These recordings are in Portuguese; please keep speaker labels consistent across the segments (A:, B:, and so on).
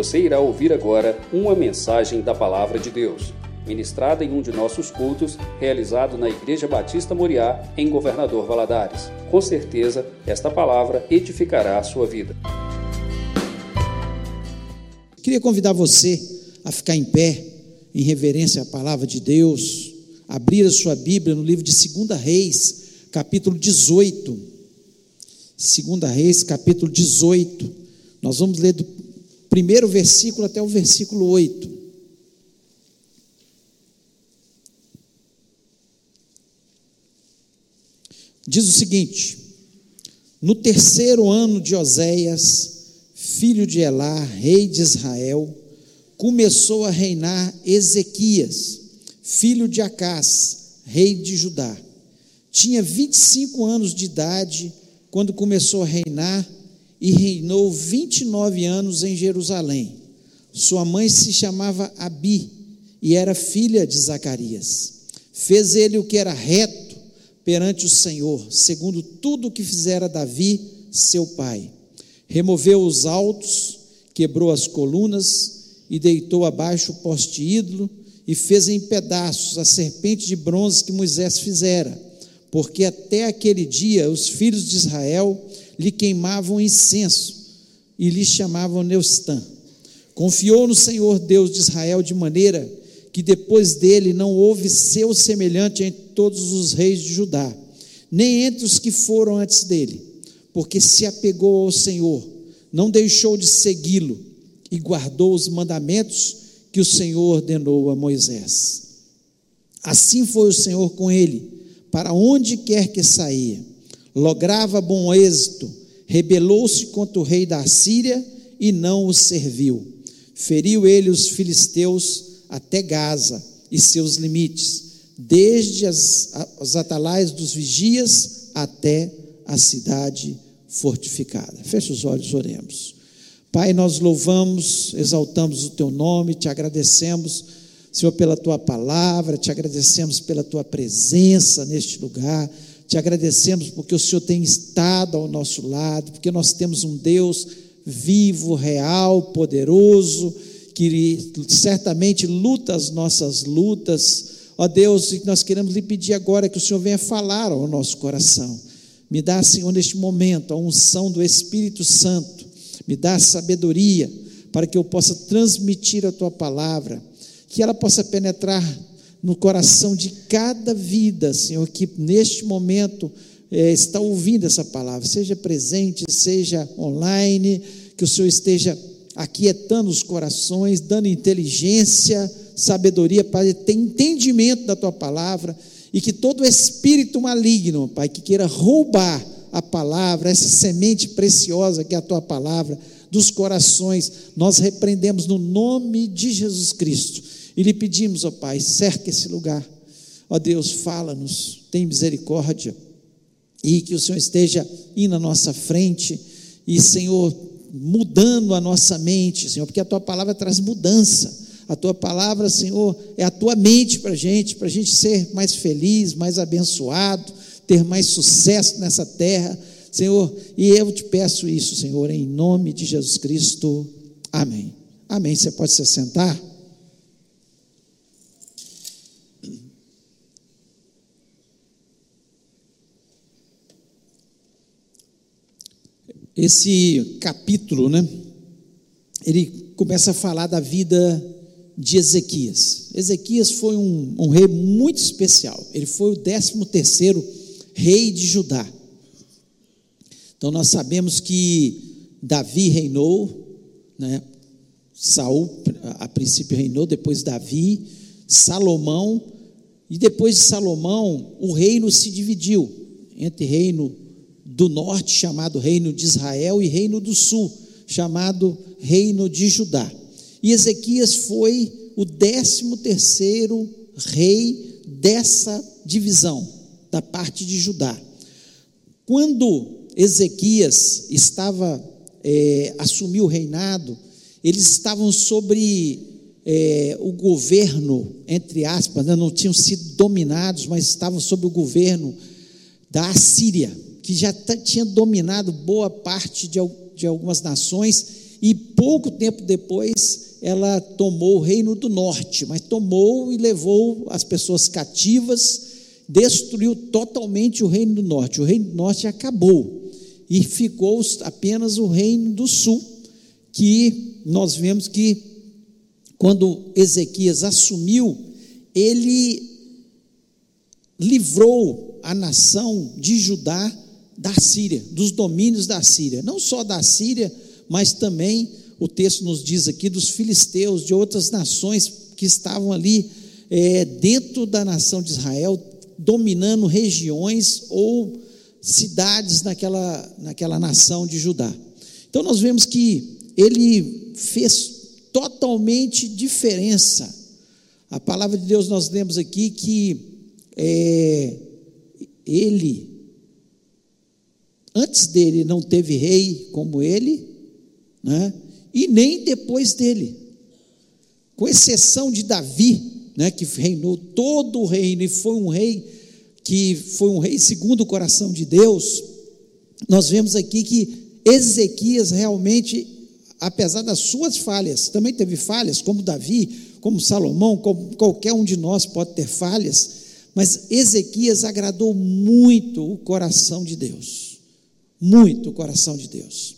A: Você irá ouvir agora uma mensagem da Palavra de Deus, ministrada em um de nossos cultos, realizado na Igreja Batista Moriá, em Governador Valadares. Com certeza, esta palavra edificará a sua vida.
B: Queria convidar você a ficar em pé, em reverência à palavra de Deus, abrir a sua Bíblia no livro de 2 Reis, capítulo 18. 2 Reis, capítulo 18. Nós vamos ler do primeiro versículo até o versículo 8. Diz o seguinte: No terceiro ano de Oséias, filho de Elá, rei de Israel, começou a reinar Ezequias, filho de Acás, rei de Judá. Tinha 25 anos de idade quando começou a reinar e reinou 29 anos em Jerusalém. Sua mãe se chamava Abi e era filha de Zacarias. Fez ele o que era reto perante o Senhor, segundo tudo o que fizera Davi, seu pai. Removeu os altos, quebrou as colunas e deitou abaixo o poste ídolo e fez em pedaços a serpente de bronze que Moisés fizera, porque até aquele dia os filhos de Israel lhe queimavam incenso e lhe chamavam Neustã. Confiou no Senhor Deus de Israel de maneira que depois dele não houve seu semelhante em todos os reis de Judá, nem entre os que foram antes dele, porque se apegou ao Senhor, não deixou de segui-lo e guardou os mandamentos que o Senhor ordenou a Moisés. Assim foi o Senhor com ele, para onde quer que saía lograva bom êxito, rebelou-se contra o rei da Síria e não o serviu. Feriu ele os filisteus até Gaza e seus limites, desde as, as atalaias dos vigias até a cidade fortificada. Feche os olhos, oremos. Pai, nós louvamos, exaltamos o teu nome, te agradecemos, Senhor, pela tua palavra, te agradecemos pela tua presença neste lugar te agradecemos porque o Senhor tem estado ao nosso lado, porque nós temos um Deus vivo, real, poderoso, que certamente luta as nossas lutas. Ó Deus, nós queremos lhe pedir agora que o Senhor venha falar ao nosso coração. Me dá, Senhor, neste momento, a unção do Espírito Santo. Me dá sabedoria para que eu possa transmitir a tua palavra, que ela possa penetrar no coração de cada vida, Senhor, que neste momento é, está ouvindo essa palavra, seja presente, seja online, que o Senhor esteja aquietando os corações, dando inteligência, sabedoria para ter entendimento da tua palavra e que todo espírito maligno, Pai, que queira roubar a palavra, essa semente preciosa que é a tua palavra, dos corações, nós repreendemos no nome de Jesus Cristo e lhe pedimos, ó Pai, cerca esse lugar. Ó Deus, fala-nos, tem misericórdia. E que o Senhor esteja indo à nossa frente e, Senhor, mudando a nossa mente, Senhor, porque a tua palavra traz mudança. A tua palavra, Senhor, é a tua mente para a gente, para a gente ser mais feliz, mais abençoado, ter mais sucesso nessa terra, Senhor. E eu te peço isso, Senhor, em nome de Jesus Cristo. Amém. Amém. Você pode se sentar? Esse capítulo, né? Ele começa a falar da vida de Ezequias. Ezequias foi um, um rei muito especial. Ele foi o 13 terceiro rei de Judá. Então nós sabemos que Davi reinou, né? Saul a princípio reinou, depois Davi, Salomão e depois de Salomão o reino se dividiu entre reino do norte, chamado Reino de Israel, e Reino do sul, chamado Reino de Judá. E Ezequias foi o décimo terceiro rei dessa divisão, da parte de Judá. Quando Ezequias estava, é, assumiu o reinado, eles estavam sobre é, o governo, entre aspas, né, não tinham sido dominados, mas estavam sob o governo da Assíria que já tinha dominado boa parte de, de algumas nações e pouco tempo depois ela tomou o reino do norte, mas tomou e levou as pessoas cativas, destruiu totalmente o reino do norte. O reino do norte acabou e ficou apenas o reino do sul, que nós vemos que quando Ezequias assumiu, ele livrou a nação de Judá da Síria, dos domínios da Síria, não só da Síria, mas também o texto nos diz aqui dos filisteus, de outras nações que estavam ali é, dentro da nação de Israel, dominando regiões ou cidades naquela, naquela nação de Judá. Então nós vemos que ele fez totalmente diferença. A palavra de Deus nós lemos aqui que é, ele, antes dele não teve rei como ele, né? e nem depois dele, com exceção de Davi, né, que reinou todo o reino e foi um rei que foi um rei segundo o coração de Deus. Nós vemos aqui que Ezequias realmente, apesar das suas falhas, também teve falhas, como Davi, como Salomão, como qualquer um de nós pode ter falhas, mas Ezequias agradou muito o coração de Deus. Muito o coração de Deus.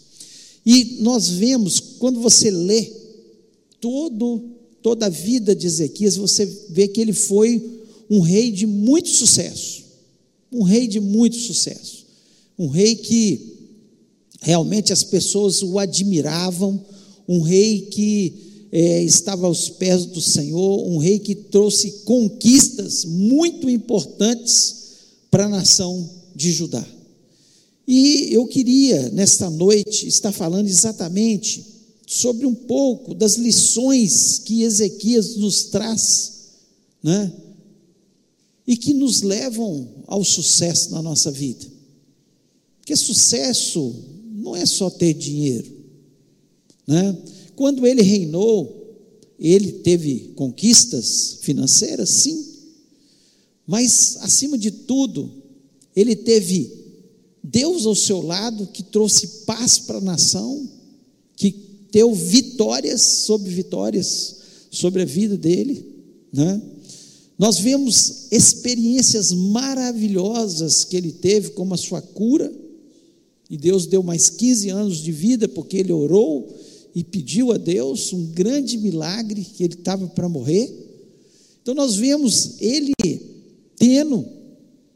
B: E nós vemos, quando você lê todo, toda a vida de Ezequias, você vê que ele foi um rei de muito sucesso. Um rei de muito sucesso. Um rei que realmente as pessoas o admiravam. Um rei que é, estava aos pés do Senhor, um rei que trouxe conquistas muito importantes para a nação de Judá. E eu queria, nesta noite, estar falando exatamente sobre um pouco das lições que Ezequias nos traz, né? E que nos levam ao sucesso na nossa vida. Porque sucesso não é só ter dinheiro, né? Quando ele reinou, ele teve conquistas financeiras, sim, mas acima de tudo, ele teve Deus ao seu lado que trouxe paz para a nação, que deu vitórias sobre vitórias sobre a vida dele, né? Nós vemos experiências maravilhosas que ele teve, como a sua cura, e Deus deu mais 15 anos de vida porque ele orou e pediu a Deus um grande milagre que ele estava para morrer. Então nós vemos ele tendo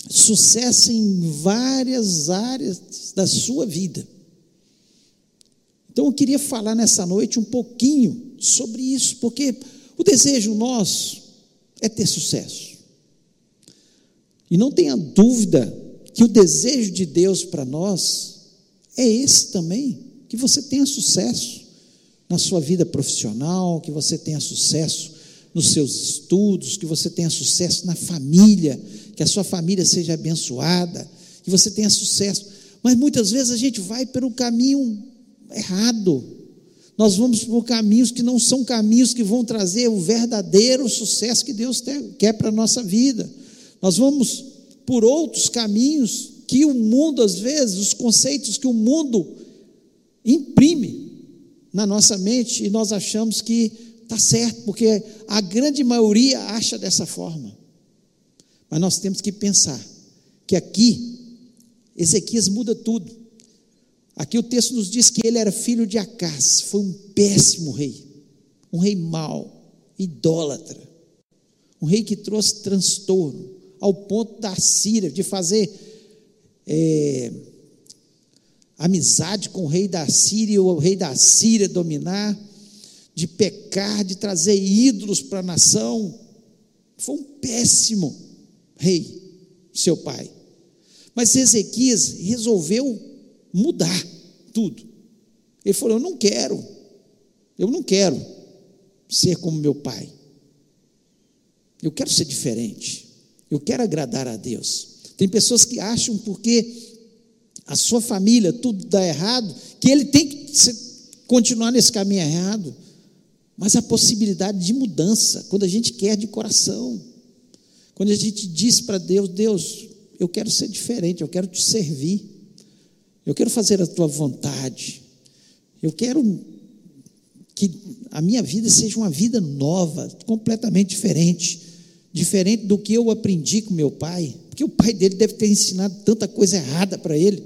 B: sucesso em várias áreas da sua vida. Então eu queria falar nessa noite um pouquinho sobre isso, porque o desejo nosso é ter sucesso. E não tenha dúvida que o desejo de Deus para nós é esse também, que você tenha sucesso na sua vida profissional, que você tenha sucesso nos seus estudos, que você tenha sucesso na família, que a sua família seja abençoada, que você tenha sucesso. Mas muitas vezes a gente vai pelo caminho errado. Nós vamos por caminhos que não são caminhos que vão trazer o verdadeiro sucesso que Deus quer para a nossa vida. Nós vamos por outros caminhos que o mundo, às vezes, os conceitos que o mundo imprime na nossa mente e nós achamos que está certo, porque a grande maioria acha dessa forma. Mas nós temos que pensar que aqui, Ezequias muda tudo. Aqui o texto nos diz que ele era filho de Acás, foi um péssimo rei, um rei mau, idólatra, um rei que trouxe transtorno, ao ponto da Síria, de fazer é, amizade com o rei da Síria, o rei da Síria dominar, de pecar, de trazer ídolos para a nação. Foi um péssimo rei, seu pai. Mas Ezequias resolveu mudar tudo. Ele falou: Eu não quero, eu não quero ser como meu pai. Eu quero ser diferente. Eu quero agradar a Deus. Tem pessoas que acham porque a sua família, tudo dá errado, que ele tem que continuar nesse caminho errado. Mas a possibilidade de mudança, quando a gente quer de coração, quando a gente diz para Deus: Deus, eu quero ser diferente, eu quero te servir, eu quero fazer a tua vontade, eu quero que a minha vida seja uma vida nova, completamente diferente, diferente do que eu aprendi com meu pai, porque o pai dele deve ter ensinado tanta coisa errada para ele,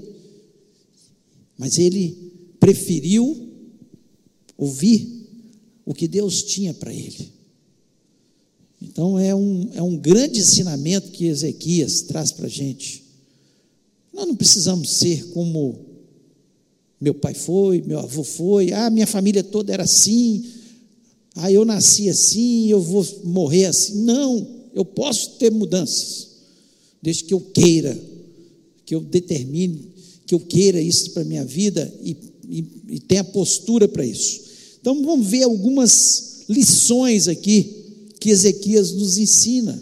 B: mas ele preferiu ouvir o que Deus tinha para ele. Então é um, é um grande ensinamento que Ezequias traz para a gente. Nós não precisamos ser como meu pai foi, meu avô foi, ah, minha família toda era assim, ah, eu nasci assim, eu vou morrer assim. Não, eu posso ter mudanças, desde que eu queira, que eu determine, que eu queira isso para a minha vida e, e, e tenha postura para isso. Então vamos ver algumas lições aqui que Ezequias nos ensina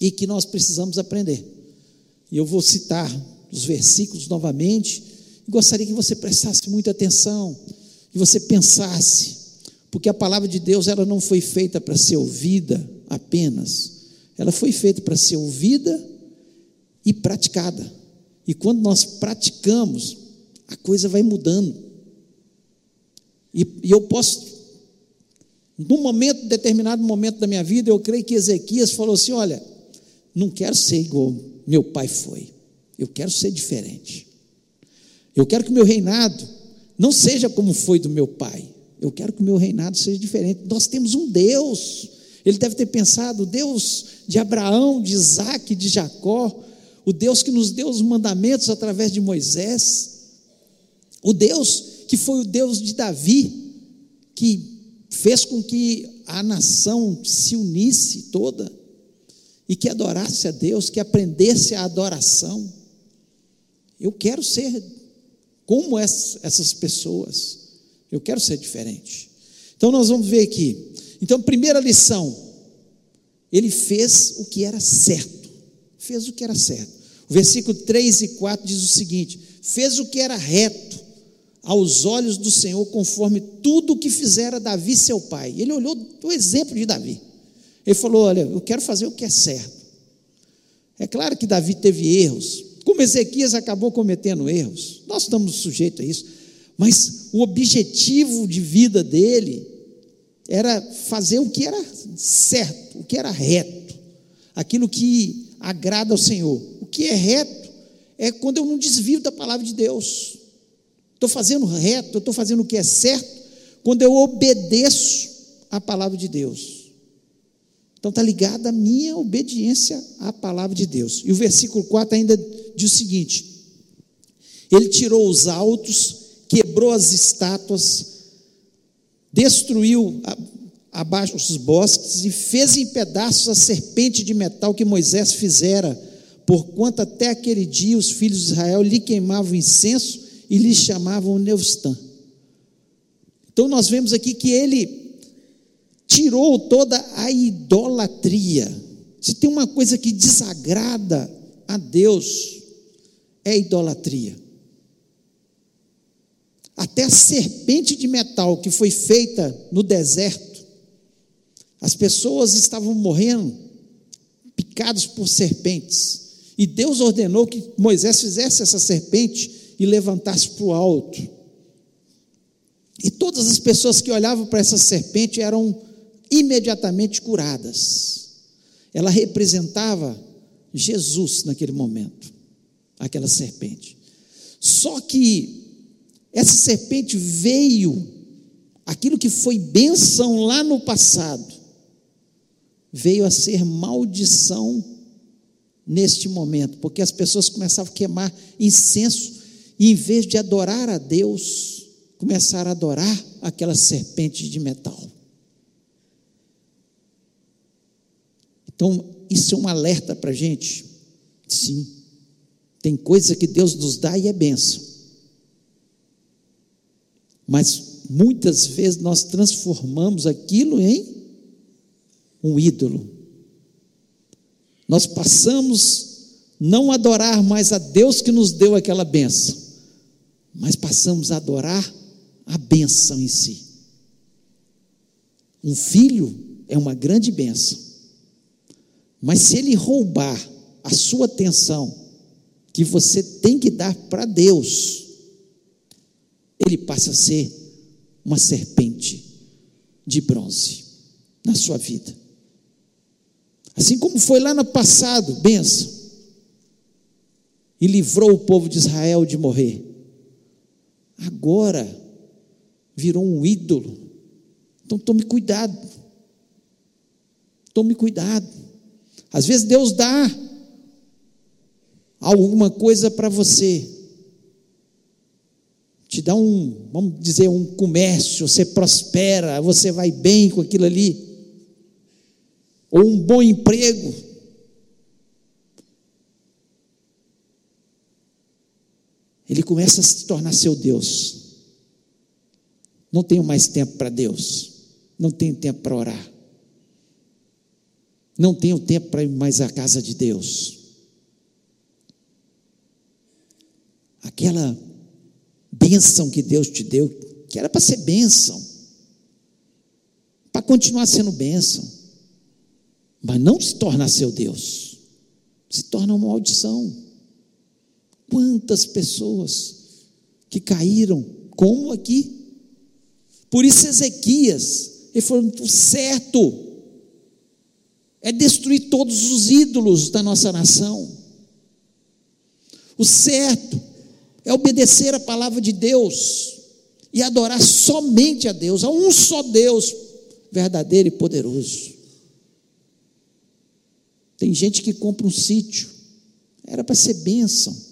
B: e que nós precisamos aprender. E eu vou citar os versículos novamente, e gostaria que você prestasse muita atenção, que você pensasse, porque a palavra de Deus ela não foi feita para ser ouvida apenas, ela foi feita para ser ouvida e praticada. E quando nós praticamos, a coisa vai mudando. E, e eu posso num momento, determinado momento da minha vida, eu creio que Ezequias falou assim: Olha, não quero ser igual meu pai foi, eu quero ser diferente. Eu quero que o meu reinado não seja como foi do meu pai, eu quero que o meu reinado seja diferente. Nós temos um Deus, ele deve ter pensado: o Deus de Abraão, de Isaac, de Jacó, o Deus que nos deu os mandamentos através de Moisés, o Deus que foi o Deus de Davi, que fez com que a nação se unisse toda e que adorasse a Deus, que aprendesse a adoração. Eu quero ser como essas pessoas, eu quero ser diferente. Então nós vamos ver aqui. Então, primeira lição, ele fez o que era certo, fez o que era certo. O versículo 3 e 4 diz o seguinte: fez o que era reto aos olhos do Senhor, conforme tudo o que fizera Davi, seu pai. Ele olhou o exemplo de Davi. Ele falou: Olha, eu quero fazer o que é certo. É claro que Davi teve erros, como Ezequias acabou cometendo erros, nós estamos sujeitos a isso, mas o objetivo de vida dele era fazer o que era certo, o que era reto, aquilo que agrada ao Senhor. O que é reto é quando eu não desvio da palavra de Deus. Estou fazendo reto, estou fazendo o que é certo, quando eu obedeço à palavra de Deus. Então está ligada a minha obediência à palavra de Deus. E o versículo 4 ainda diz o seguinte: Ele tirou os altos, quebrou as estátuas, destruiu abaixo os bosques e fez em pedaços a serpente de metal que Moisés fizera, porquanto até aquele dia os filhos de Israel lhe queimavam incenso e lhe chamavam Neustã. Então nós vemos aqui que ele tirou toda a idolatria. Se tem uma coisa que desagrada a Deus, é a idolatria. Até a serpente de metal que foi feita no deserto, as pessoas estavam morrendo picados por serpentes. E Deus ordenou que Moisés fizesse essa serpente e levantasse para o alto. E todas as pessoas que olhavam para essa serpente eram imediatamente curadas. Ela representava Jesus naquele momento, aquela serpente. Só que essa serpente veio, aquilo que foi bênção lá no passado, veio a ser maldição neste momento, porque as pessoas começavam a queimar incenso e em vez de adorar a Deus, começaram a adorar aquela serpente de metal. Então, isso é um alerta para a gente. Sim, tem coisa que Deus nos dá e é benção. Mas muitas vezes nós transformamos aquilo em um ídolo. Nós passamos não adorar mais a Deus que nos deu aquela benção, mas passamos a adorar a benção em si. Um filho é uma grande benção, mas se ele roubar a sua atenção, que você tem que dar para Deus, ele passa a ser uma serpente de bronze na sua vida. Assim como foi lá no passado, benção, e livrou o povo de Israel de morrer. Agora virou um ídolo. Então tome cuidado. Tome cuidado. Às vezes Deus dá alguma coisa para você. Te dá um, vamos dizer, um comércio, você prospera, você vai bem com aquilo ali. Ou um bom emprego. Ele começa a se tornar seu Deus. Não tenho mais tempo para Deus. Não tenho tempo para orar. Não tenho tempo para ir mais à casa de Deus. Aquela bênção que Deus te deu, que era para ser bênção, para continuar sendo bênção, mas não se tornar seu Deus, se torna uma maldição. Quantas pessoas que caíram, como aqui. Por isso, Ezequias, ele falou: certo, é destruir todos os ídolos da nossa nação. O certo é obedecer a palavra de Deus e adorar somente a Deus, a um só Deus verdadeiro e poderoso. Tem gente que compra um sítio, era para ser bênção,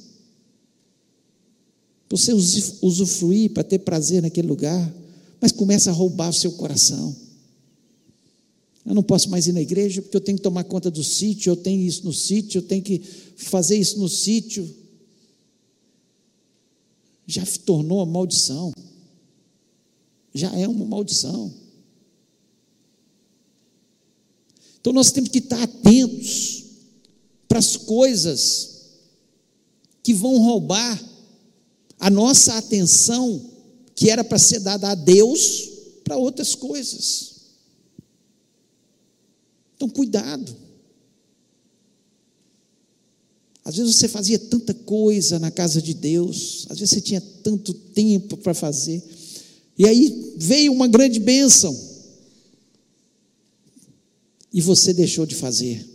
B: para você usufruir, para ter prazer naquele lugar, mas começa a roubar o seu coração. Eu não posso mais ir na igreja porque eu tenho que tomar conta do sítio, eu tenho isso no sítio, eu tenho que fazer isso no sítio. Já tornou uma maldição. Já é uma maldição. Então nós temos que estar atentos para as coisas que vão roubar a nossa atenção, que era para ser dada a Deus, para outras coisas. Então, cuidado. Às vezes você fazia tanta coisa na casa de Deus, às vezes você tinha tanto tempo para fazer, e aí veio uma grande bênção, e você deixou de fazer.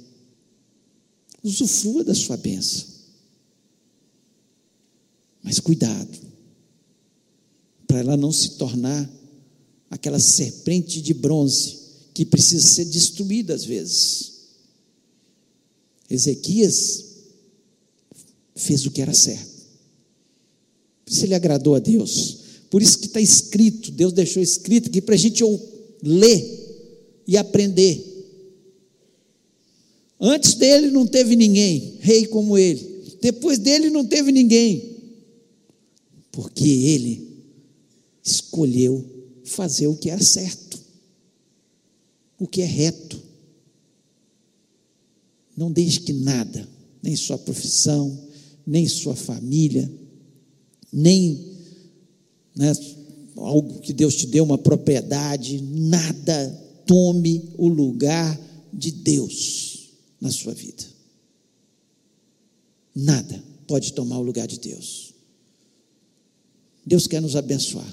B: Usufrua da sua bênção, mas cuidado, para ela não se tornar aquela serpente de bronze que precisa ser destruída às vezes. Ezequias fez o que era certo. Por isso ele agradou a Deus. Por isso que está escrito, Deus deixou escrito aqui para a gente ler e aprender. Antes dele não teve ninguém, rei como ele. Depois dele não teve ninguém. Porque ele escolheu fazer o que era certo o que é reto. Não deixe que nada, nem sua profissão, nem sua família, nem né, algo que Deus te deu, uma propriedade, nada tome o lugar de Deus na sua vida. Nada pode tomar o lugar de Deus. Deus quer nos abençoar.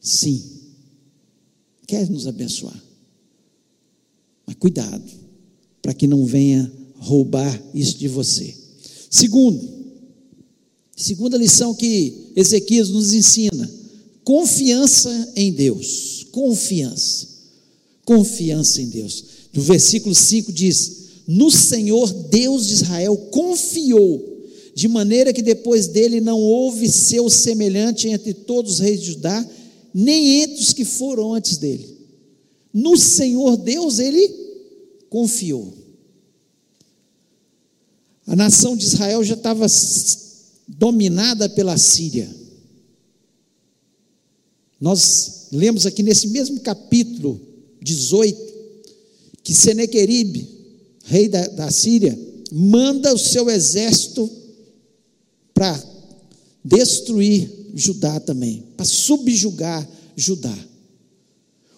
B: Sim, quer nos abençoar. Mas cuidado, para que não venha roubar isso de você. Segundo, segunda lição que Ezequias nos ensina: confiança em Deus. Confiança. Confiança em Deus. No versículo 5 diz: No Senhor Deus de Israel confiou, de maneira que depois dele não houve seu semelhante entre todos os reis de Judá, nem entre os que foram antes dele. No Senhor Deus ele confiou. A nação de Israel já estava dominada pela Síria. Nós lemos aqui nesse mesmo capítulo 18 que Senequeribe, rei da, da Síria, manda o seu exército para destruir Judá também, para subjugar Judá.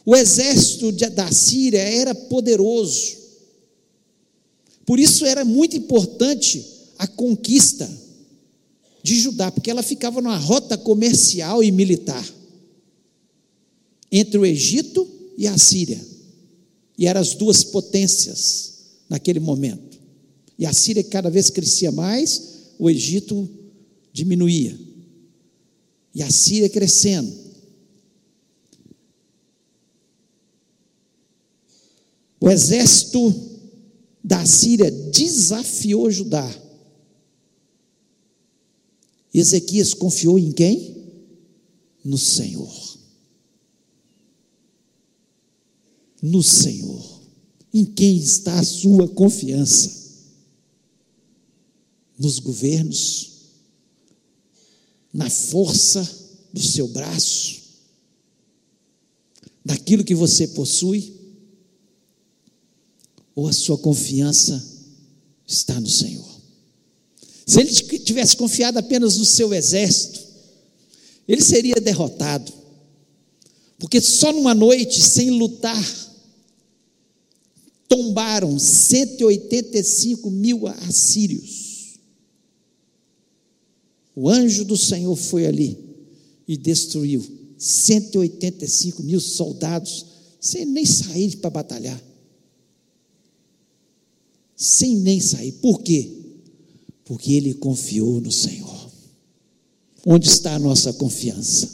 B: O exército da Síria era poderoso. Por isso era muito importante a conquista de Judá, porque ela ficava numa rota comercial e militar. entre o Egito e a Síria. E eram as duas potências naquele momento. E a Síria cada vez crescia mais, o Egito diminuía. E a Síria crescendo. O exército da Síria desafiou Judá. Ezequias confiou em quem? No Senhor. No Senhor. Em quem está a sua confiança? Nos governos? Na força do seu braço? Daquilo que você possui? ou a sua confiança está no Senhor? Se ele tivesse confiado apenas no seu exército, ele seria derrotado, porque só numa noite, sem lutar, tombaram 185 mil assírios. O anjo do Senhor foi ali e destruiu 185 mil soldados, sem nem sair para batalhar sem nem sair. Por quê? Porque ele confiou no Senhor. Onde está a nossa confiança?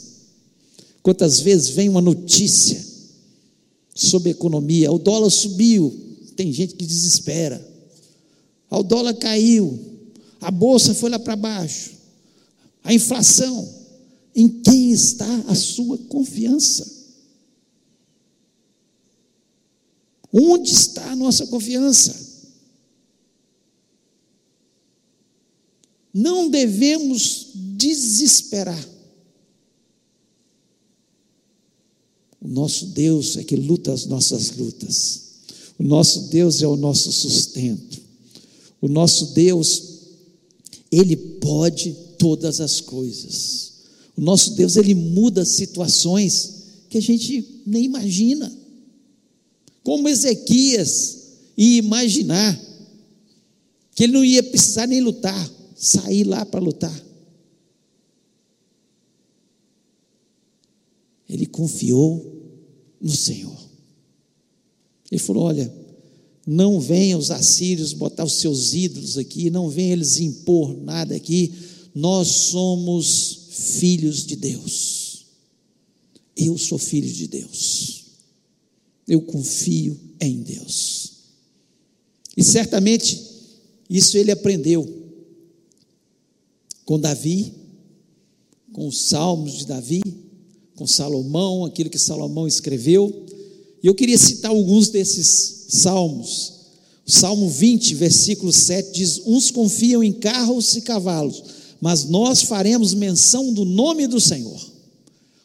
B: Quantas vezes vem uma notícia sobre economia? O dólar subiu, tem gente que desespera. O dólar caiu, a bolsa foi lá para baixo, a inflação. Em quem está a sua confiança? Onde está a nossa confiança? Não devemos desesperar. O nosso Deus é que luta as nossas lutas. O nosso Deus é o nosso sustento. O nosso Deus, ele pode todas as coisas. O nosso Deus, ele muda situações que a gente nem imagina. Como Ezequias ia imaginar que ele não ia precisar nem lutar sair lá para lutar. Ele confiou no Senhor. Ele falou: Olha, não venham os assírios botar os seus ídolos aqui, não venham eles impor nada aqui. Nós somos filhos de Deus. Eu sou filho de Deus. Eu confio em Deus. E certamente isso ele aprendeu com Davi, com os salmos de Davi, com Salomão, aquilo que Salomão escreveu. E eu queria citar alguns desses salmos. O Salmo 20, versículo 7 diz: Uns confiam em carros e cavalos, mas nós faremos menção do nome do Senhor.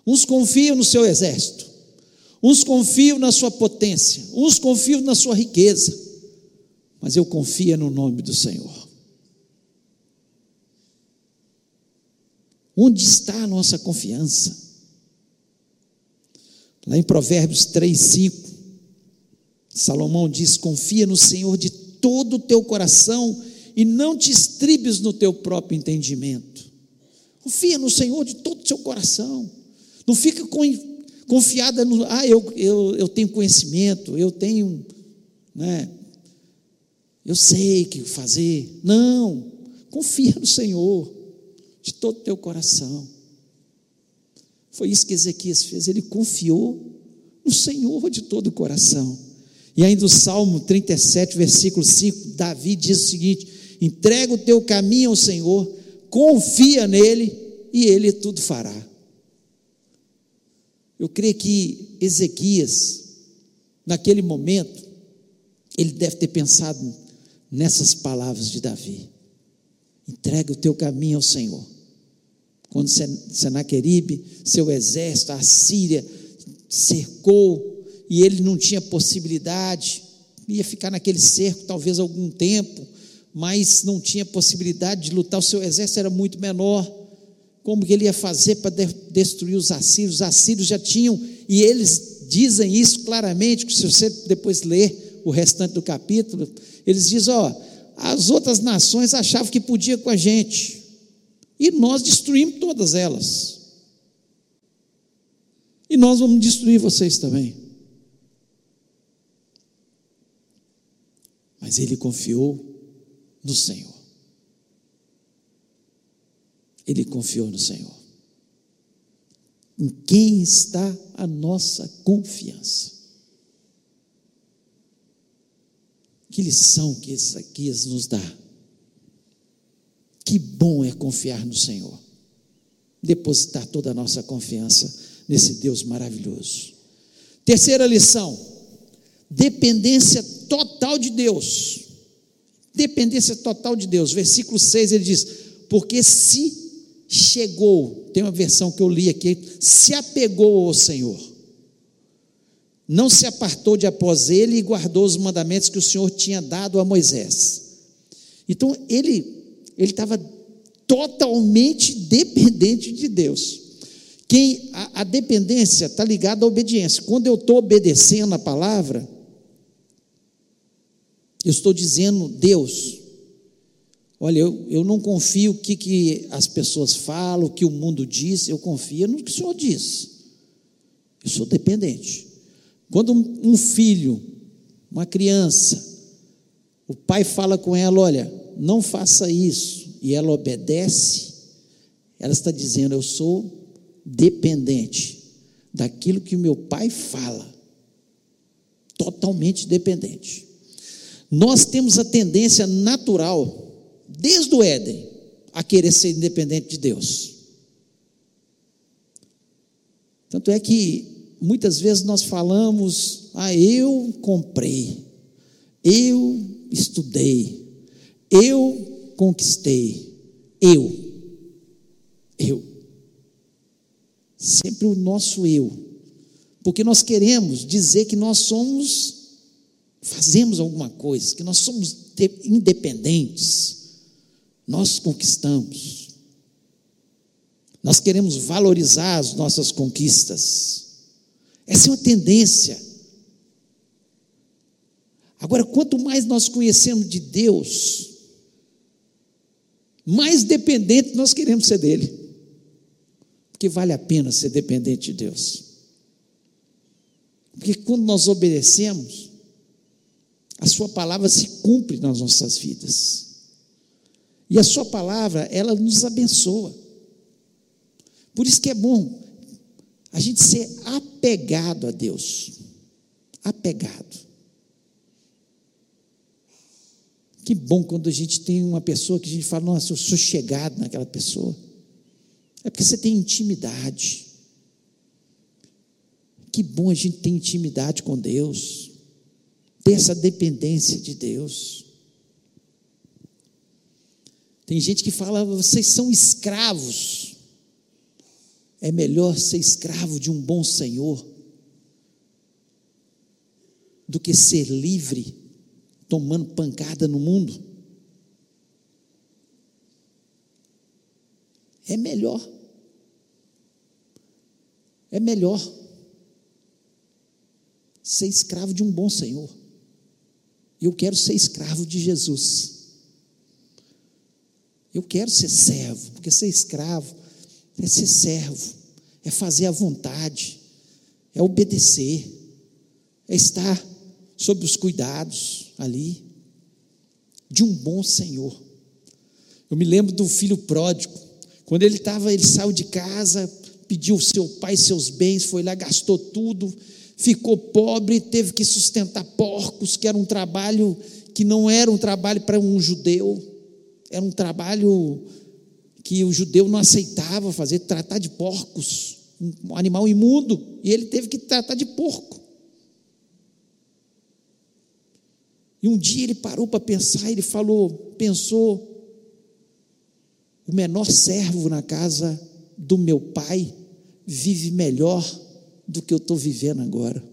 B: Uns confiam no seu exército, uns confiam na sua potência, uns confiam na sua riqueza, mas eu confio no nome do Senhor. Onde está a nossa confiança? Lá em Provérbios 3, 5, Salomão diz: Confia no Senhor de todo o teu coração e não te estribes no teu próprio entendimento. Confia no Senhor de todo o seu coração. Não fica confiada no, ah, eu, eu, eu tenho conhecimento, eu tenho, né, eu sei o que fazer. Não, confia no Senhor de todo o teu coração. Foi isso que Ezequias fez, ele confiou no Senhor de todo o coração. E ainda o Salmo 37, versículo 5, Davi diz o seguinte: entrega o teu caminho ao Senhor, confia nele e ele tudo fará. Eu creio que Ezequias, naquele momento, ele deve ter pensado nessas palavras de Davi. Entrega o teu caminho ao Senhor quando Senaqueribe, seu exército, a Síria, cercou e ele não tinha possibilidade, ia ficar naquele cerco talvez algum tempo, mas não tinha possibilidade de lutar, o seu exército era muito menor. Como que ele ia fazer para de destruir os assírios? Os assírios já tinham, e eles dizem isso claramente, se você depois ler o restante do capítulo, eles dizem: ó, as outras nações achavam que podia com a gente, e nós destruímos todas elas. E nós vamos destruir vocês também. Mas ele confiou no Senhor. Ele confiou no Senhor. Em quem está a nossa confiança? Que lição que Ezequias nos dá. Que bom é confiar no Senhor. Depositar toda a nossa confiança nesse Deus maravilhoso. Terceira lição: dependência total de Deus. Dependência total de Deus. Versículo 6 ele diz: Porque se chegou, tem uma versão que eu li aqui, se apegou ao Senhor, não se apartou de após ele e guardou os mandamentos que o Senhor tinha dado a Moisés. Então ele ele estava totalmente dependente de Deus. Quem a, a dependência está ligada à obediência. Quando eu estou obedecendo a palavra, eu estou dizendo, Deus, olha, eu, eu não confio o que, que as pessoas falam, o que o mundo diz, eu confio no que o Senhor diz. Eu sou dependente. Quando um filho, uma criança, o pai fala com ela: olha, não faça isso, e ela obedece, ela está dizendo: Eu sou dependente daquilo que o meu pai fala, totalmente dependente. Nós temos a tendência natural, desde o Éden, a querer ser independente de Deus. Tanto é que muitas vezes nós falamos: Ah, eu comprei, eu estudei, eu conquistei. Eu. Eu. Sempre o nosso eu. Porque nós queremos dizer que nós somos, fazemos alguma coisa, que nós somos independentes. Nós conquistamos. Nós queremos valorizar as nossas conquistas. Essa é uma tendência. Agora, quanto mais nós conhecemos de Deus, mais dependente nós queremos ser dele. Porque vale a pena ser dependente de Deus. Porque quando nós obedecemos, a sua palavra se cumpre nas nossas vidas. E a sua palavra, ela nos abençoa. Por isso que é bom a gente ser apegado a Deus. Apegado. Que bom quando a gente tem uma pessoa que a gente fala, nossa, eu sou chegado naquela pessoa. É porque você tem intimidade. Que bom a gente ter intimidade com Deus, ter essa dependência de Deus. Tem gente que fala, vocês são escravos. É melhor ser escravo de um bom Senhor do que ser livre tomando pancada no mundo. É melhor. É melhor ser escravo de um bom Senhor. Eu quero ser escravo de Jesus. Eu quero ser servo, porque ser escravo é ser servo, é fazer a vontade, é obedecer, é estar sob os cuidados ali de um bom Senhor. Eu me lembro do filho pródigo, quando ele estava, ele saiu de casa, pediu seu pai seus bens, foi lá, gastou tudo, ficou pobre, teve que sustentar porcos, que era um trabalho que não era um trabalho para um judeu, era um trabalho que o judeu não aceitava fazer, tratar de porcos, um animal imundo, e ele teve que tratar de porco. E um dia ele parou para pensar, ele falou, pensou, o menor servo na casa do meu pai vive melhor do que eu estou vivendo agora.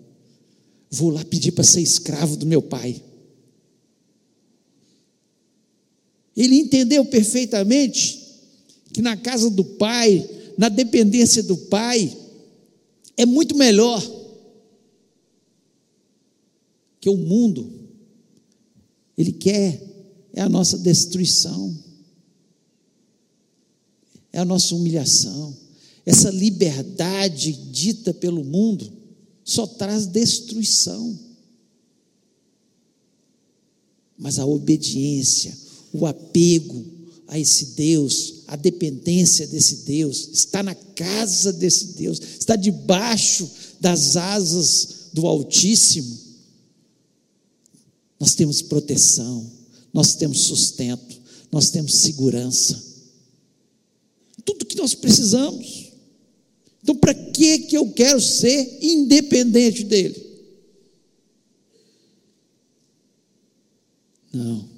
B: Vou lá pedir para ser escravo do meu pai. Ele entendeu perfeitamente que na casa do pai, na dependência do pai, é muito melhor que o mundo ele quer é a nossa destruição, é a nossa humilhação, essa liberdade dita pelo mundo, só traz destruição. Mas a obediência, o apego a esse Deus, a dependência desse Deus, está na casa desse Deus, está debaixo das asas do Altíssimo, nós temos proteção, nós temos sustento, nós temos segurança, tudo que nós precisamos. Então, para que que eu quero ser independente dele? Não.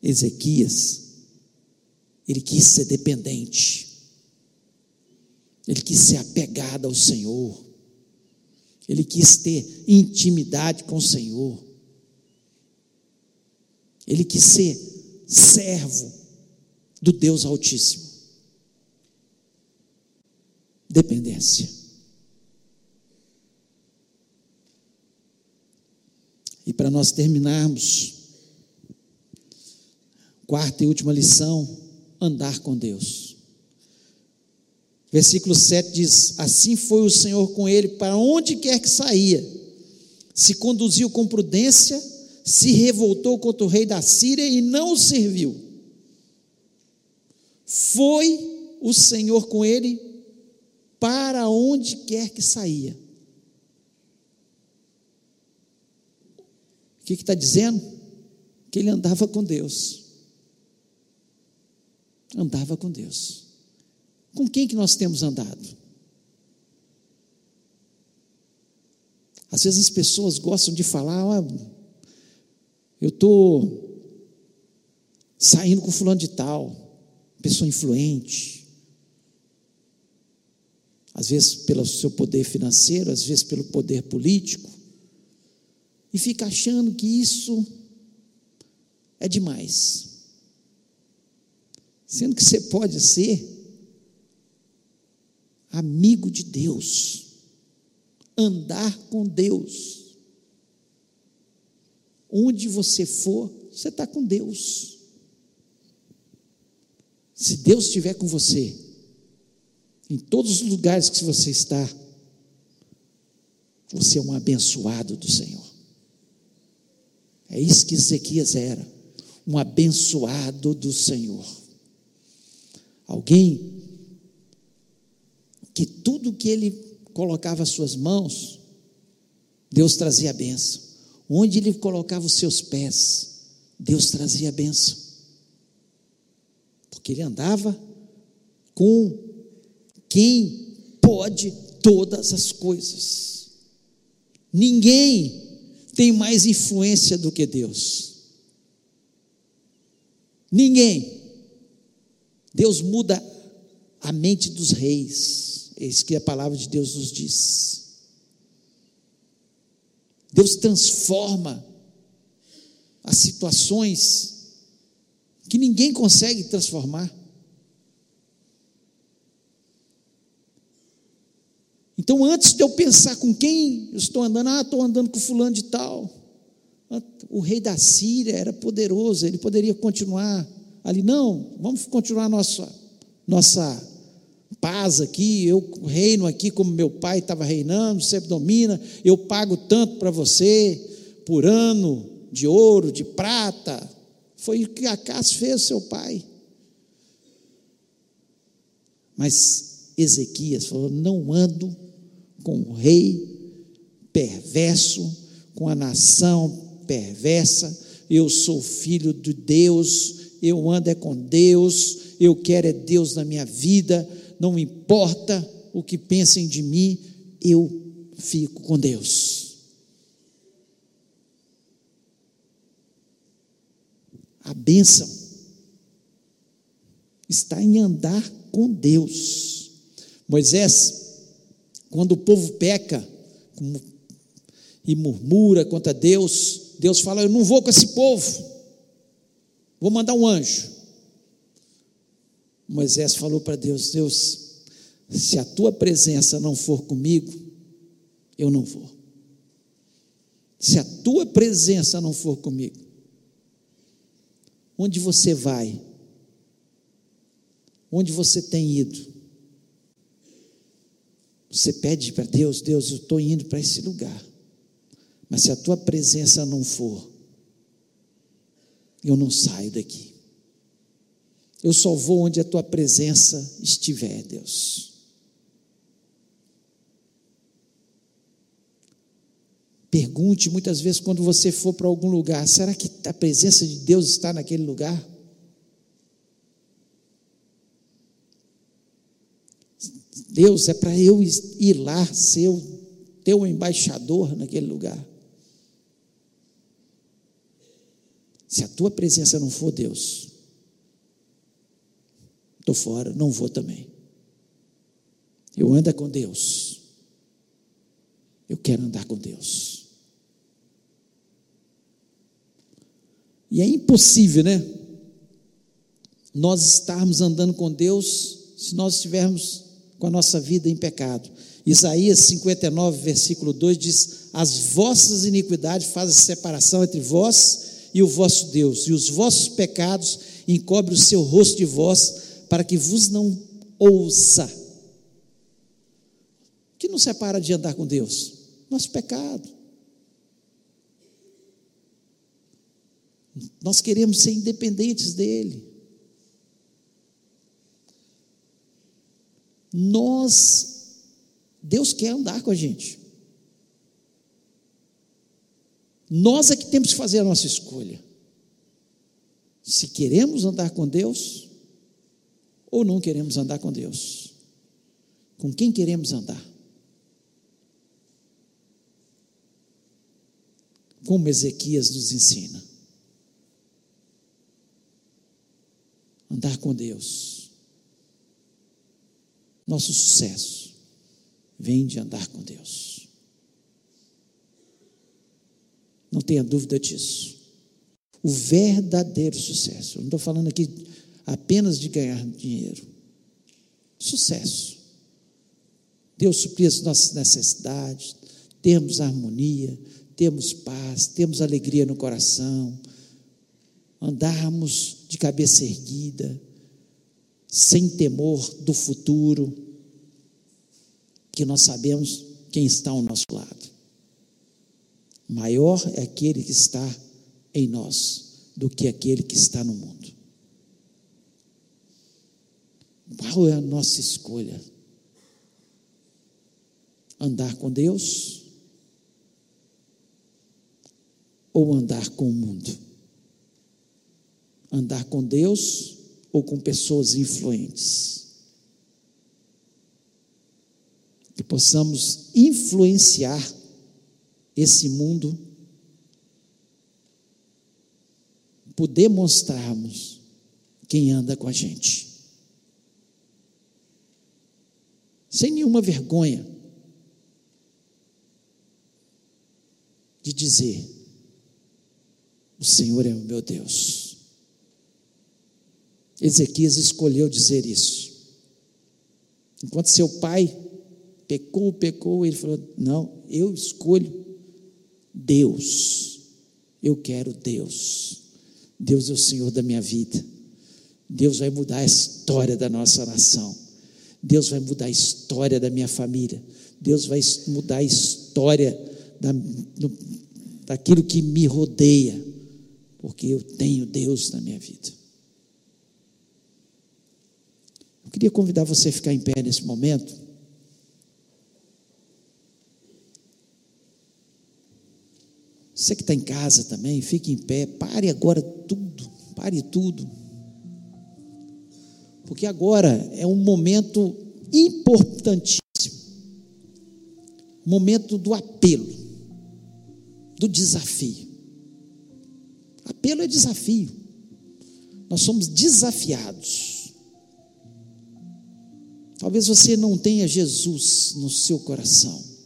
B: Ezequias, ele quis ser dependente, ele quis ser apegado ao Senhor, ele quis ter intimidade com o Senhor, ele quis ser servo do Deus Altíssimo. Dependência. E para nós terminarmos, quarta e última lição: andar com Deus. Versículo 7 diz: Assim foi o Senhor com ele para onde quer que saía, se conduziu com prudência, se revoltou contra o rei da Síria e não o serviu. Foi o Senhor com ele para onde quer que saía. O que está dizendo? Que ele andava com Deus. Andava com Deus. Com quem que nós temos andado? Às vezes as pessoas gostam de falar, ah, eu estou saindo com fulano de tal, pessoa influente. Às vezes pelo seu poder financeiro, às vezes pelo poder político. E fica achando que isso é demais. Sendo que você pode ser amigo de Deus, andar com Deus. Onde você for, você está com Deus. Se Deus estiver com você, em todos os lugares que você está, você é um abençoado do Senhor. É isso que Ezequias era, um abençoado do Senhor. Alguém que tudo que ele colocava as suas mãos, Deus trazia a benção. Onde ele colocava os seus pés, Deus trazia a benção. Porque ele andava com quem pode todas as coisas. Ninguém tem mais influência do que Deus. Ninguém. Deus muda a mente dos reis. É isso que a palavra de Deus nos diz. Deus transforma as situações que ninguém consegue transformar. Então, antes de eu pensar com quem eu estou andando, ah, estou andando com fulano de tal. O rei da Síria era poderoso, ele poderia continuar ali. Não, vamos continuar nossa, nossa paz aqui, eu reino aqui como meu pai estava reinando, você domina, eu pago tanto para você por ano de ouro, de prata. Foi o que Acas fez, seu pai. Mas Ezequias falou: não ando com o rei perverso, com a nação perversa, eu sou filho de Deus, eu ando é com Deus, eu quero é Deus na minha vida, não importa o que pensem de mim, eu fico com Deus. A bênção está em andar com Deus. Moisés, quando o povo peca e murmura contra Deus, Deus fala: Eu não vou com esse povo, vou mandar um anjo. Moisés falou para Deus: Deus, se a tua presença não for comigo, eu não vou. Se a tua presença não for comigo, onde você vai? Onde você tem ido? Você pede para Deus, Deus, eu estou indo para esse lugar. Mas se a tua presença não for, eu não saio daqui. Eu só vou onde a tua presença estiver, Deus. Pergunte muitas vezes quando você for para algum lugar: será que a presença de Deus está naquele lugar? Deus é para eu ir lá, ser o teu embaixador naquele lugar. Se a tua presença não for Deus, estou fora, não vou também. Eu ando com Deus. Eu quero andar com Deus. E é impossível, né? Nós estarmos andando com Deus se nós estivermos com a nossa vida em pecado. Isaías 59, versículo 2 diz: As vossas iniquidades fazem separação entre vós e o vosso Deus, e os vossos pecados encobrem o seu rosto de vós, para que vos não ouça. O que nos separa de andar com Deus? Nosso pecado. Nós queremos ser independentes dele. Nós, Deus quer andar com a gente. Nós é que temos que fazer a nossa escolha. Se queremos andar com Deus ou não queremos andar com Deus. Com quem queremos andar? Como Ezequias nos ensina. Andar com Deus. Nosso sucesso vem de andar com Deus. Não tenha dúvida disso. O verdadeiro sucesso. Eu não estou falando aqui apenas de ganhar dinheiro. Sucesso. Deus suprir as nossas necessidades, termos harmonia, termos paz, termos alegria no coração, andarmos de cabeça erguida, sem temor do futuro, que nós sabemos quem está ao nosso lado. Maior é aquele que está em nós do que aquele que está no mundo. Qual é a nossa escolha? Andar com Deus ou andar com o mundo? Andar com Deus ou com pessoas influentes? Que possamos influenciar esse mundo, por demonstrarmos quem anda com a gente. Sem nenhuma vergonha de dizer: O Senhor é o meu Deus. Ezequias escolheu dizer isso. Enquanto seu pai pecou, pecou, ele falou: Não, eu escolho Deus. Eu quero Deus. Deus é o Senhor da minha vida. Deus vai mudar a história da nossa nação. Deus vai mudar a história da minha família. Deus vai mudar a história da, daquilo que me rodeia, porque eu tenho Deus na minha vida. Eu queria convidar você a ficar em pé nesse momento. Você que está em casa também, fique em pé, pare agora tudo, pare tudo. Porque agora é um momento importantíssimo momento do apelo, do desafio. Apelo é desafio. Nós somos desafiados. Talvez você não tenha Jesus no seu coração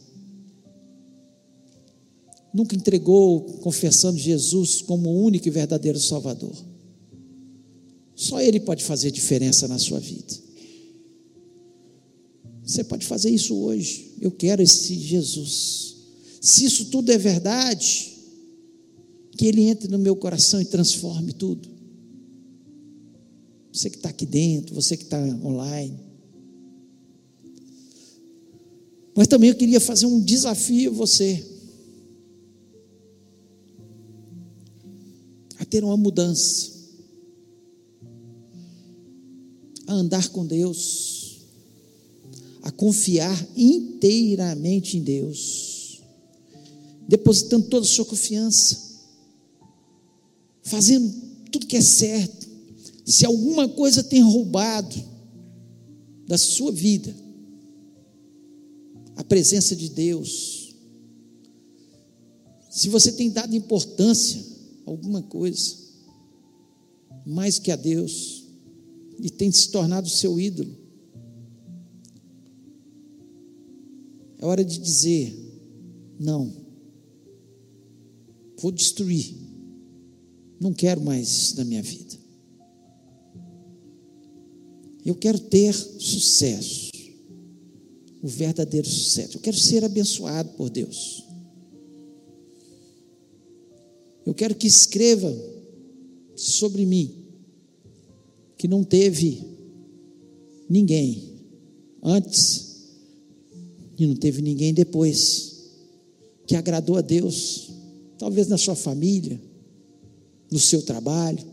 B: nunca entregou confessando Jesus como o único e verdadeiro Salvador. Só Ele pode fazer diferença na sua vida. Você pode fazer isso hoje. Eu quero esse Jesus. Se isso tudo é verdade, que Ele entre no meu coração e transforme tudo. Você que está aqui dentro, você que está online. Mas também eu queria fazer um desafio a você. A ter uma mudança. A andar com Deus. A confiar inteiramente em Deus. Depositando toda a sua confiança. Fazendo tudo que é certo. Se alguma coisa tem roubado da sua vida, a presença de Deus. Se você tem dado importância a alguma coisa, mais que a Deus, e tem se tornado seu ídolo, é hora de dizer: não, vou destruir, não quero mais isso na minha vida. Eu quero ter sucesso o verdadeiro sucesso. Eu quero ser abençoado por Deus. Eu quero que escreva sobre mim que não teve ninguém antes e não teve ninguém depois que agradou a Deus, talvez na sua família, no seu trabalho.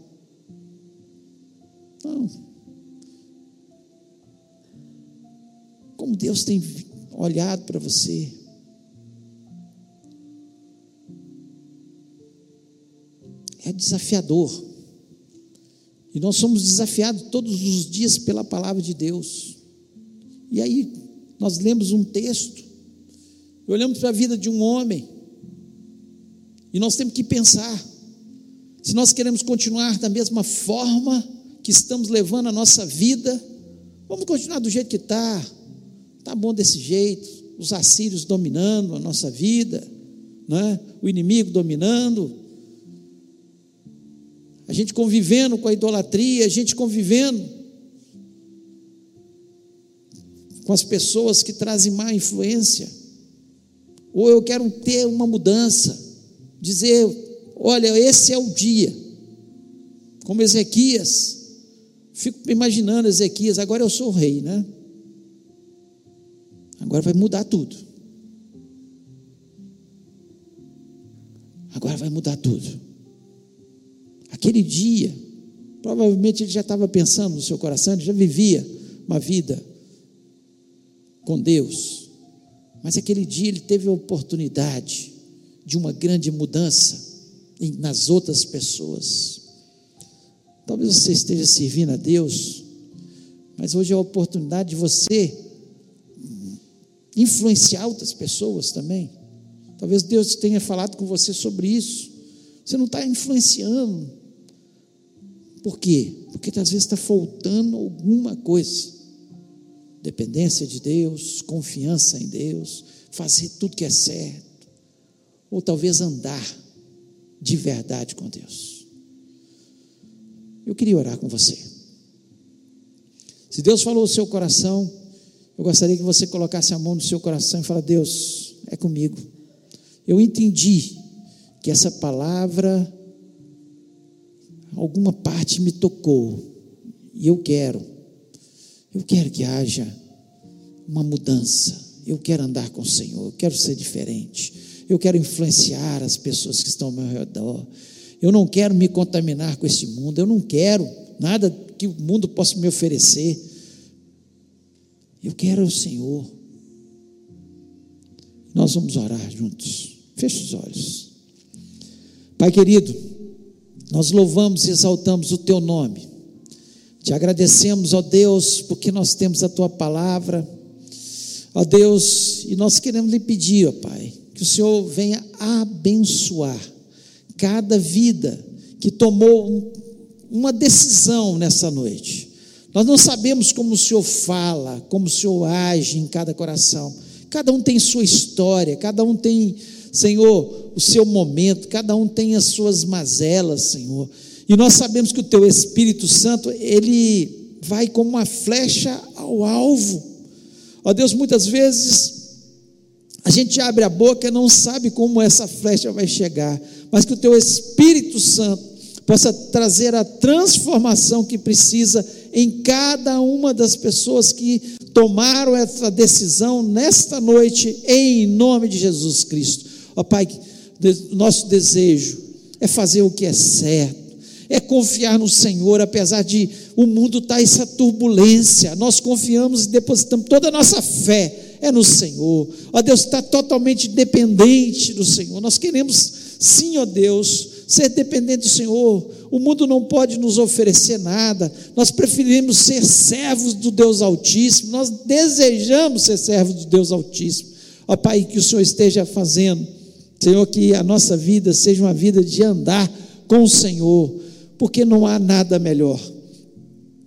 B: Não. Como Deus tem olhado para você. É desafiador. E nós somos desafiados todos os dias pela palavra de Deus. E aí, nós lemos um texto, olhamos para a vida de um homem, e nós temos que pensar: se nós queremos continuar da mesma forma que estamos levando a nossa vida, vamos continuar do jeito que está, Está bom desse jeito, os assírios dominando a nossa vida, é? o inimigo dominando, a gente convivendo com a idolatria, a gente convivendo com as pessoas que trazem má influência. Ou eu quero ter uma mudança, dizer: olha, esse é o dia, como Ezequias. Fico imaginando Ezequias, agora eu sou rei, né? Agora vai mudar tudo. Agora vai mudar tudo. Aquele dia, provavelmente ele já estava pensando no seu coração, ele já vivia uma vida com Deus. Mas aquele dia ele teve a oportunidade de uma grande mudança nas outras pessoas. Talvez você esteja servindo a Deus, mas hoje é a oportunidade de você influenciar outras pessoas também. Talvez Deus tenha falado com você sobre isso. Você não está influenciando. Por quê? Porque às vezes está faltando alguma coisa. Dependência de Deus, confiança em Deus, fazer tudo que é certo. Ou talvez andar de verdade com Deus. Eu queria orar com você. Se Deus falou o seu coração, eu gostaria que você colocasse a mão no seu coração e falasse: Deus, é comigo. Eu entendi que essa palavra, alguma parte me tocou, e eu quero, eu quero que haja uma mudança. Eu quero andar com o Senhor, eu quero ser diferente, eu quero influenciar as pessoas que estão ao meu redor. Eu não quero me contaminar com esse mundo, eu não quero nada que o mundo possa me oferecer. Eu quero o Senhor. Nós vamos orar juntos. Feche os olhos. Pai querido, nós louvamos e exaltamos o teu nome. Te agradecemos, ó Deus, porque nós temos a tua palavra. Ó Deus, e nós queremos lhe pedir, ó Pai, que o Senhor venha abençoar cada vida que tomou uma decisão nessa noite nós não sabemos como o Senhor fala, como o Senhor age em cada coração. Cada um tem sua história, cada um tem, Senhor, o seu momento, cada um tem as suas mazelas, Senhor. E nós sabemos que o teu Espírito Santo, ele vai como uma flecha ao alvo. Ó Deus, muitas vezes a gente abre a boca e não sabe como essa flecha vai chegar, mas que o teu Espírito Santo possa trazer a transformação que precisa em cada uma das pessoas que tomaram essa decisão nesta noite, em nome de Jesus Cristo. Ó Pai, nosso desejo é fazer o que é certo, é confiar no Senhor, apesar de o mundo estar tá essa turbulência, nós confiamos e depositamos toda a nossa fé é no Senhor. Ó Deus, está totalmente dependente do Senhor. Nós queremos, sim, ó Deus, ser dependente do Senhor. O mundo não pode nos oferecer nada. Nós preferimos ser servos do Deus Altíssimo. Nós desejamos ser servos do Deus Altíssimo. Ó Pai, que o Senhor esteja fazendo, Senhor, que a nossa vida seja uma vida de andar com o Senhor, porque não há nada melhor.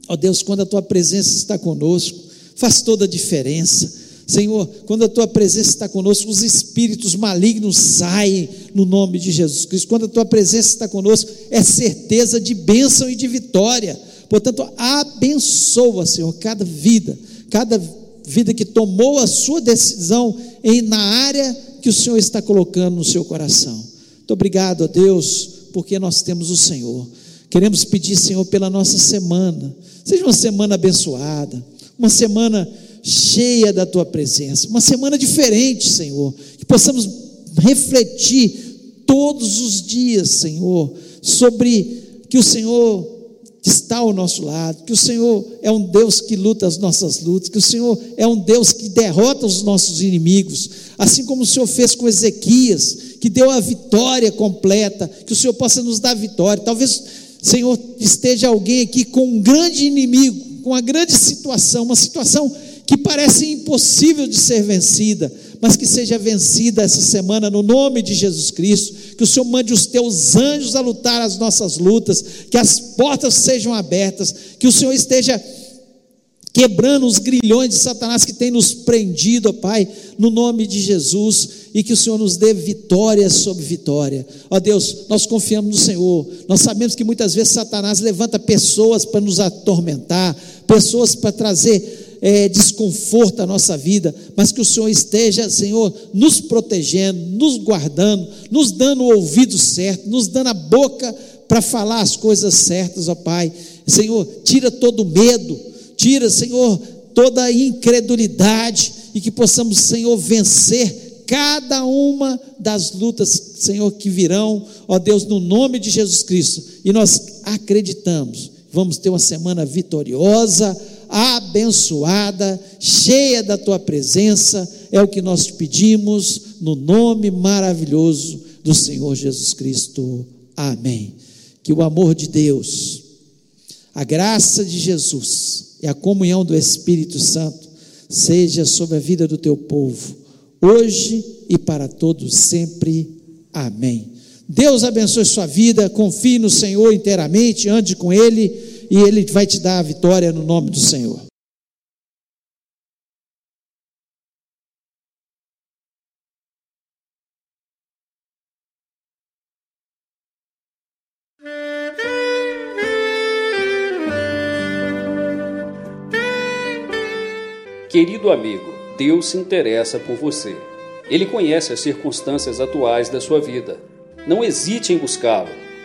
B: Ó Deus, quando a tua presença está conosco, faz toda a diferença. Senhor, quando a tua presença está conosco, os espíritos malignos saem no nome de Jesus Cristo. Quando a tua presença está conosco, é certeza de bênção e de vitória. Portanto, abençoa, Senhor, cada vida, cada vida que tomou a sua decisão em, na área que o Senhor está colocando no seu coração. Muito obrigado a Deus, porque nós temos o Senhor. Queremos pedir, Senhor, pela nossa semana. Seja uma semana abençoada, uma semana cheia da tua presença, uma semana diferente, Senhor, que possamos refletir todos os dias, Senhor, sobre que o Senhor está ao nosso lado, que o Senhor é um Deus que luta as nossas lutas, que o Senhor é um Deus que derrota os nossos inimigos, assim como o Senhor fez com Ezequias, que deu a vitória completa, que o Senhor possa nos dar vitória. Talvez, Senhor, esteja alguém aqui com um grande inimigo, com uma grande situação, uma situação que parece impossível de ser vencida, mas que seja vencida essa semana no nome de Jesus Cristo. Que o Senhor mande os teus anjos a lutar as nossas lutas, que as portas sejam abertas, que o Senhor esteja quebrando os grilhões de Satanás que tem nos prendido, ó Pai, no nome de Jesus, e que o Senhor nos dê vitória sobre vitória. Ó Deus, nós confiamos no Senhor. Nós sabemos que muitas vezes Satanás levanta pessoas para nos atormentar, pessoas para trazer é, desconforto à nossa vida, mas que o Senhor esteja, Senhor, nos protegendo, nos guardando, nos dando o ouvido certo, nos dando a boca para falar as coisas certas, ó Pai. Senhor, tira todo medo, tira, Senhor, toda incredulidade e que possamos, Senhor, vencer cada uma das lutas, Senhor, que virão, ó Deus, no nome de Jesus Cristo. E nós acreditamos, vamos ter uma semana vitoriosa abençoada, cheia da tua presença, é o que nós te pedimos, no nome maravilhoso do Senhor Jesus Cristo. Amém. Que o amor de Deus, a graça de Jesus e a comunhão do Espírito Santo seja sobre a vida do teu povo, hoje e para todos sempre. Amém. Deus abençoe sua vida, confie no Senhor inteiramente, ande com Ele e Ele vai te dar a vitória no nome do Senhor.
A: Querido amigo, Deus se interessa por você. Ele conhece as circunstâncias atuais da sua vida. Não hesite em buscá-lo